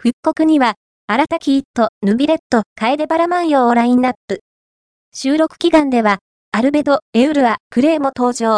復刻には、新たキイット、ヌビレット、カエデバラマンヨをラインナップ。収録祈願では、アルベド、エウルア、クレイも登場。